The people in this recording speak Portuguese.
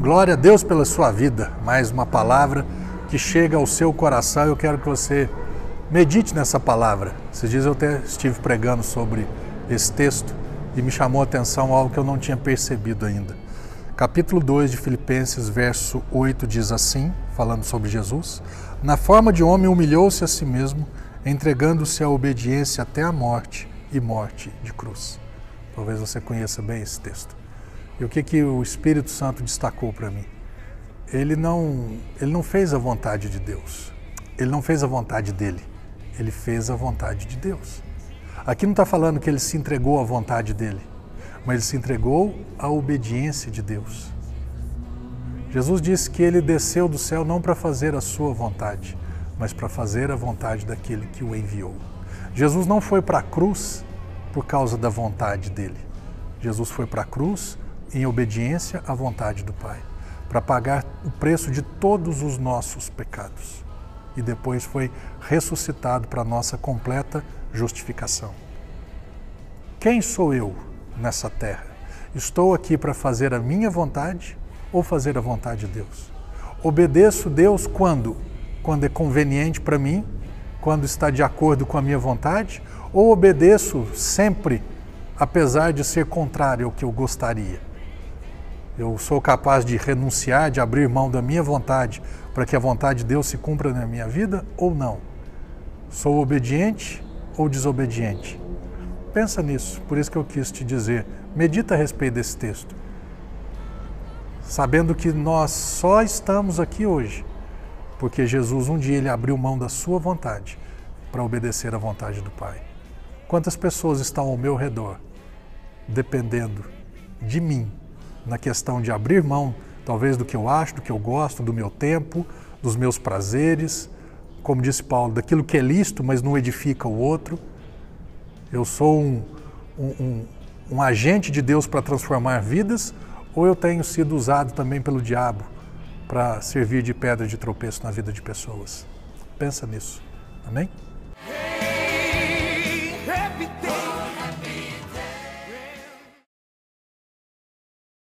Glória a Deus pela sua vida. Mais uma palavra que chega ao seu coração. Eu quero que você medite nessa palavra. Esses dias eu até estive pregando sobre esse texto e me chamou a atenção algo que eu não tinha percebido ainda. Capítulo 2 de Filipenses, verso 8 diz assim, falando sobre Jesus: Na forma de homem humilhou-se a si mesmo, entregando-se à obediência até a morte e morte de cruz. Talvez você conheça bem esse texto. E o que, que o Espírito Santo destacou para mim? Ele não, ele não fez a vontade de Deus. Ele não fez a vontade dele. Ele fez a vontade de Deus. Aqui não está falando que ele se entregou à vontade dele, mas ele se entregou à obediência de Deus. Jesus disse que ele desceu do céu não para fazer a sua vontade, mas para fazer a vontade daquele que o enviou. Jesus não foi para a cruz por causa da vontade dele. Jesus foi para a cruz em obediência à vontade do Pai, para pagar o preço de todos os nossos pecados. E depois foi ressuscitado para nossa completa justificação. Quem sou eu nessa terra? Estou aqui para fazer a minha vontade ou fazer a vontade de Deus? Obedeço Deus quando? Quando é conveniente para mim, quando está de acordo com a minha vontade, ou obedeço sempre, apesar de ser contrário ao que eu gostaria? Eu sou capaz de renunciar, de abrir mão da minha vontade para que a vontade de Deus se cumpra na minha vida ou não? Sou obediente ou desobediente? Pensa nisso, por isso que eu quis te dizer. Medita a respeito desse texto. Sabendo que nós só estamos aqui hoje porque Jesus um dia ele abriu mão da sua vontade para obedecer à vontade do Pai. Quantas pessoas estão ao meu redor dependendo de mim na questão de abrir mão, talvez, do que eu acho, do que eu gosto, do meu tempo, dos meus prazeres, como disse Paulo, daquilo que é lícito, mas não edifica o outro. Eu sou um, um, um, um agente de Deus para transformar vidas, ou eu tenho sido usado também pelo diabo para servir de pedra de tropeço na vida de pessoas? Pensa nisso. Amém?